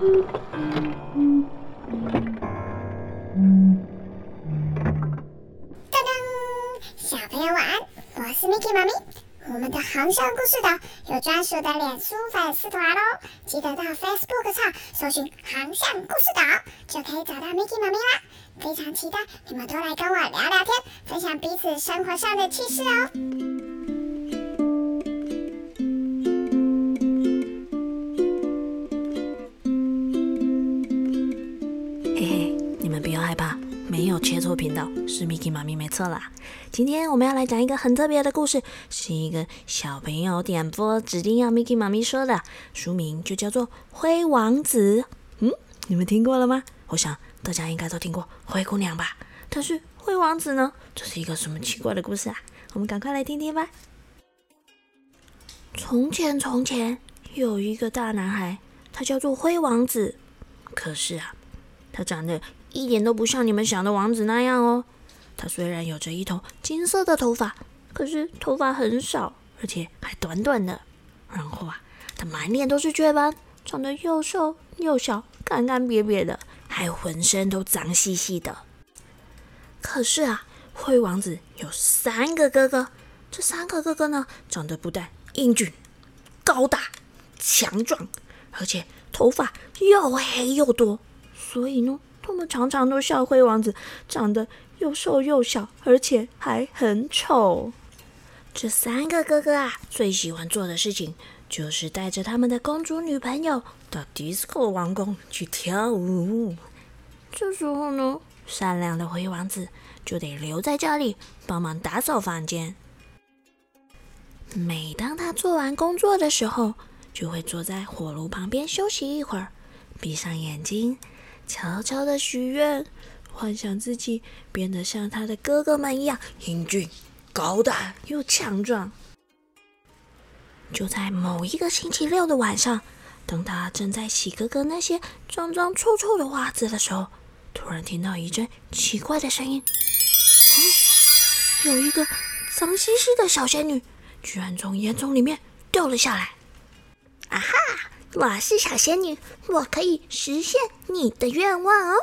噔噔，小朋友晚安，我是 Miki 妈咪。我们的航向故事岛有专属的脸书粉丝团哦，记得到 Facebook 上搜寻“航向故事岛”，就可以找到 Miki 妈咪啦。非常期待你们都来跟我聊聊天，分享彼此生活上的趣事哦。你们不要害怕，没有切错频道，是 Miki 妈咪没错啦。今天我们要来讲一个很特别的故事，是一个小朋友点播指定要 Miki 妈咪说的，书名就叫做《灰王子》。嗯，你们听过了吗？我想大家应该都听过灰姑娘吧？但是灰王子呢？这是一个什么奇怪的故事啊？我们赶快来听听吧。从前，从前有一个大男孩，他叫做灰王子。可是啊，他长得一点都不像你们想的王子那样哦。他虽然有着一头金色的头发，可是头发很少，而且还短短的。然后啊，他满脸都是雀斑，长得又瘦又小，干干瘪瘪的，还浑身都脏兮兮的。可是啊，灰王子有三个哥哥，这三个哥哥呢，长得不但英俊、高大、强壮，而且头发又黑又多，所以呢，他们常常都笑灰王子长得又瘦又小，而且还很丑。这三个哥哥啊，最喜欢做的事情就是带着他们的公主女朋友到迪斯科王宫去跳舞。这时候呢，善良的灰王子就得留在家里帮忙打扫房间。每当他做完工作的时候，就会坐在火炉旁边休息一会儿，闭上眼睛，悄悄的许愿，幻想自己变得像他的哥哥们一样英俊、高大又强壮。就在某一个星期六的晚上，当他正在洗哥哥那些脏脏臭臭的袜子的时候，突然听到一阵奇怪的声音。嗯，有一个脏兮兮的小仙女，居然从烟囱里面掉了下来。啊哈！我是小仙女，我可以实现你的愿望哦。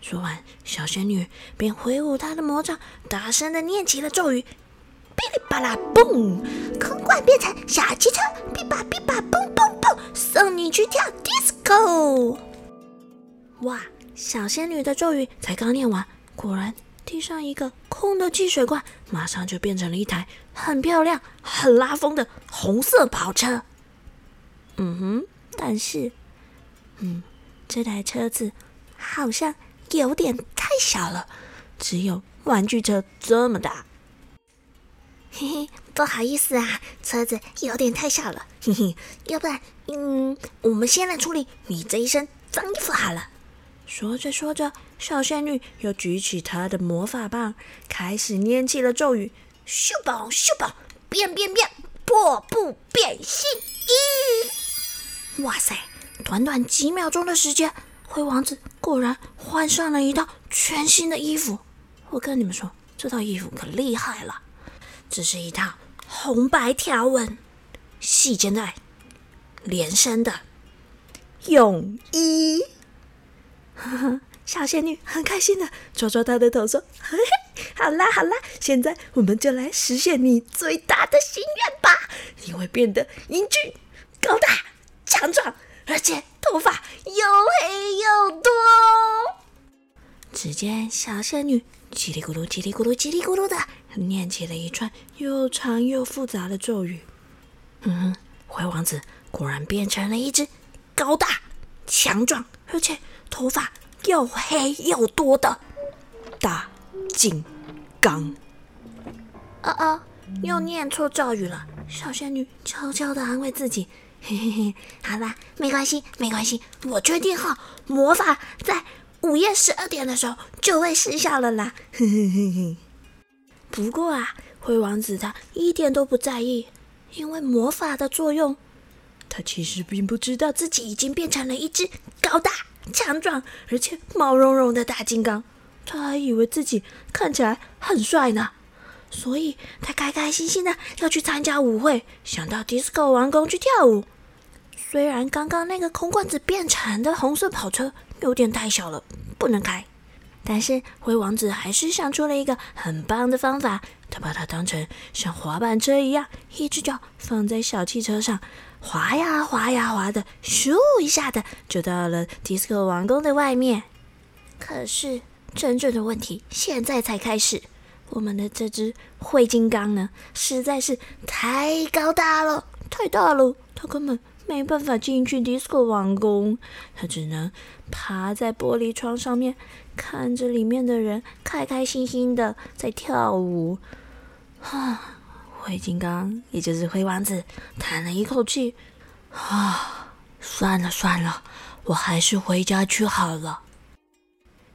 说完，小仙女便挥舞她的魔杖，大声的念起了咒语：“噼里啪啦嘣，空罐变成小汽车，噼吧噼吧嘣嘣嘣，送你去跳 disco。”哇！小仙女的咒语才刚念完，果然地上一个空的汽水罐，马上就变成了一台很漂亮、很拉风的红色跑车。嗯哼，但是，嗯，这台车子好像有点太小了，只有玩具车这么大。嘿嘿，不好意思啊，车子有点太小了。嘿嘿，要不然，嗯，我们先来处理你这一身脏衣服好了。说着说着，小仙女又举起她的魔法棒，开始念起了咒语：咻宝咻宝，变变变，破布变新衣。哇塞！短短几秒钟的时间，灰王子果然换上了一套全新的衣服。我跟你们说，这套衣服可厉害了，这是一套红白条纹、细肩带、连身的泳衣。呵呵，小仙女很开心的抓抓她的头说：“嘿嘿，好啦好啦，现在我们就来实现你最大的心愿吧！你会变得英俊、高大、强壮，而且头发又黑又多。”只见小仙女叽里咕噜、叽里咕噜、叽里咕噜的念起了一串又长又复杂的咒语。嗯，灰王子果然变成了一只高大、强壮，而且头发又黑又多的大金刚。哦哦，又念错咒语了。小仙女悄悄的安慰自己：“嘿嘿嘿，好啦，没关系，没关系，我决定好，魔法在午夜十二点的时候就会失效了啦。”嘿嘿嘿嘿。不过啊，灰王子他一点都不在意，因为魔法的作用，他其实并不知道自己已经变成了一只高大、强壮而且毛茸茸的大金刚。他还以为自己看起来很帅呢，所以他开开心心的要去参加舞会，想到迪斯科王宫去跳舞。虽然刚刚那个空罐子变成的红色跑车有点太小了，不能开，但是灰王子还是想出了一个很棒的方法。他把它当成像滑板车一样，一只脚放在小汽车上，滑呀滑呀滑的，咻一下的就到了迪斯科王宫的外面。可是真正的问题现在才开始，我们的这只灰金刚呢，实在是太高大了，太大了，它根本没办法进去迪斯科王宫，他只能趴在玻璃窗上面，看着里面的人开开心心的在跳舞。啊，灰金刚，也就是灰王子，叹了一口气，啊，算了算了，我还是回家去好了。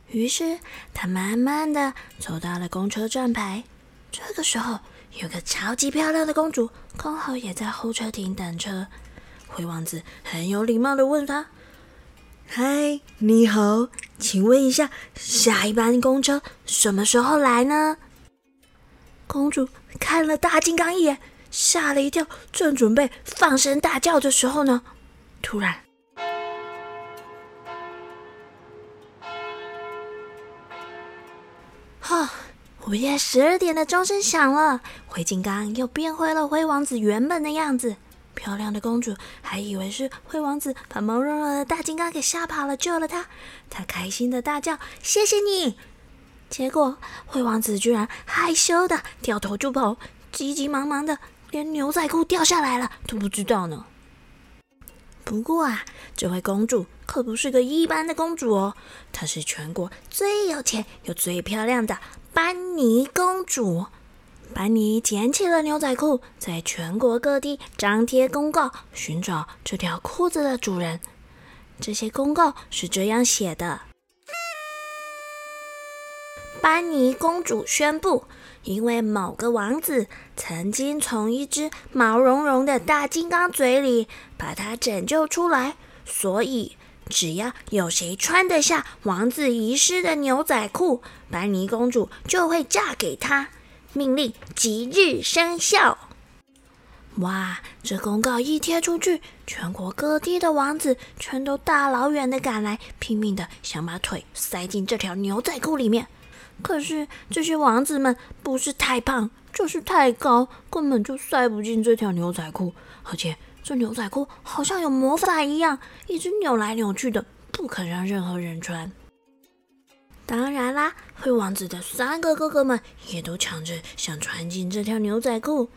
于是他慢慢的走到了公车站牌。这个时候，有个超级漂亮的公主刚好也在候车亭等车。灰王子很有礼貌的问他：“嗨，你好，请问一下，下一班公车什么时候来呢？”公主看了大金刚一眼，吓了一跳，正准备放声大叫的时候呢，突然，哈，午夜十二点的钟声响了，灰金刚又变回了灰王子原本的样子。漂亮的公主还以为是灰王子把毛茸茸的大金刚给吓跑了，救了她。她开心的大叫：“谢谢你！”结果，灰王子居然害羞的掉头就跑，急急忙忙的，连牛仔裤掉下来了都不知道呢。不过啊，这位公主可不是个一般的公主哦，她是全国最有钱又最漂亮的班尼公主。班尼捡起了牛仔裤，在全国各地张贴公告，寻找这条裤子的主人。这些公告是这样写的。班尼公主宣布，因为某个王子曾经从一只毛茸茸的大金刚嘴里把它拯救出来，所以只要有谁穿得下王子遗失的牛仔裤，班尼公主就会嫁给他。命令即日生效！哇，这公告一贴出去，全国各地的王子全都大老远的赶来，拼命的想把腿塞进这条牛仔裤里面。可是这些王子们不是太胖，就是太高，根本就塞不进这条牛仔裤。而且这牛仔裤好像有魔法一样，一直扭来扭去的，不肯让任何人穿。当然啦，灰王子的三个哥哥们也都抢着想穿进这条牛仔裤。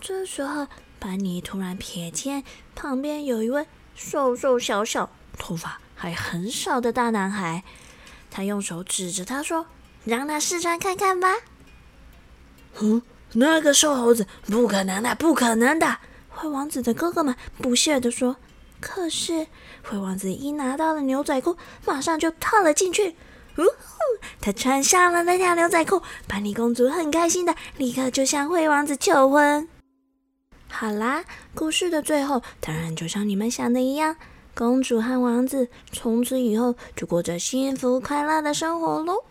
这时候，班尼突然瞥见旁边有一位瘦瘦小小、头发还很少的大男孩，他用手指着他说。让他试穿看看吧。嗯，那个瘦猴子，不可能的，不可能的！灰王子的哥哥们不屑地说。可是灰王子一拿到了牛仔裤，马上就套了进去。呜呼！他穿上了那条牛仔裤，班尼公主很开心的，立刻就向灰王子求婚。好啦，故事的最后，当然就像你们想的一样，公主和王子从此以后就过着幸福快乐的生活喽。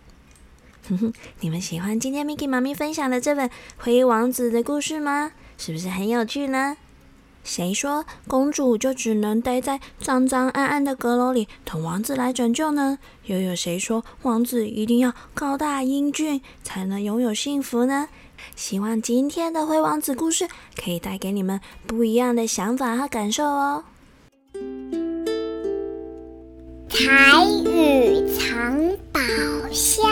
哼哼，你们喜欢今天 Miki 妈咪分享的这本《灰王子》的故事吗？是不是很有趣呢？谁说公主就只能待在脏脏暗暗的阁楼里等王子来拯救呢？又有谁说王子一定要高大英俊才能拥有幸福呢？希望今天的灰王子故事可以带给你们不一样的想法和感受哦。台语藏宝箱。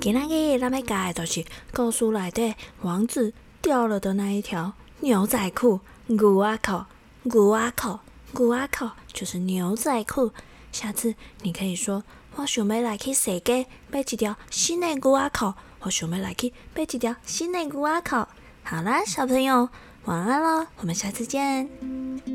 今仔日咱要教的就是故事内底王子掉了的那一条牛仔裤，牛仔裤，牛仔裤，牛仔裤，就是牛仔裤。下次你可以说：“我想要来去世界买一条新的牛仔裤。”我想要来去买一条新的牛仔裤。好啦，小朋友，晚安咯，我们下次见。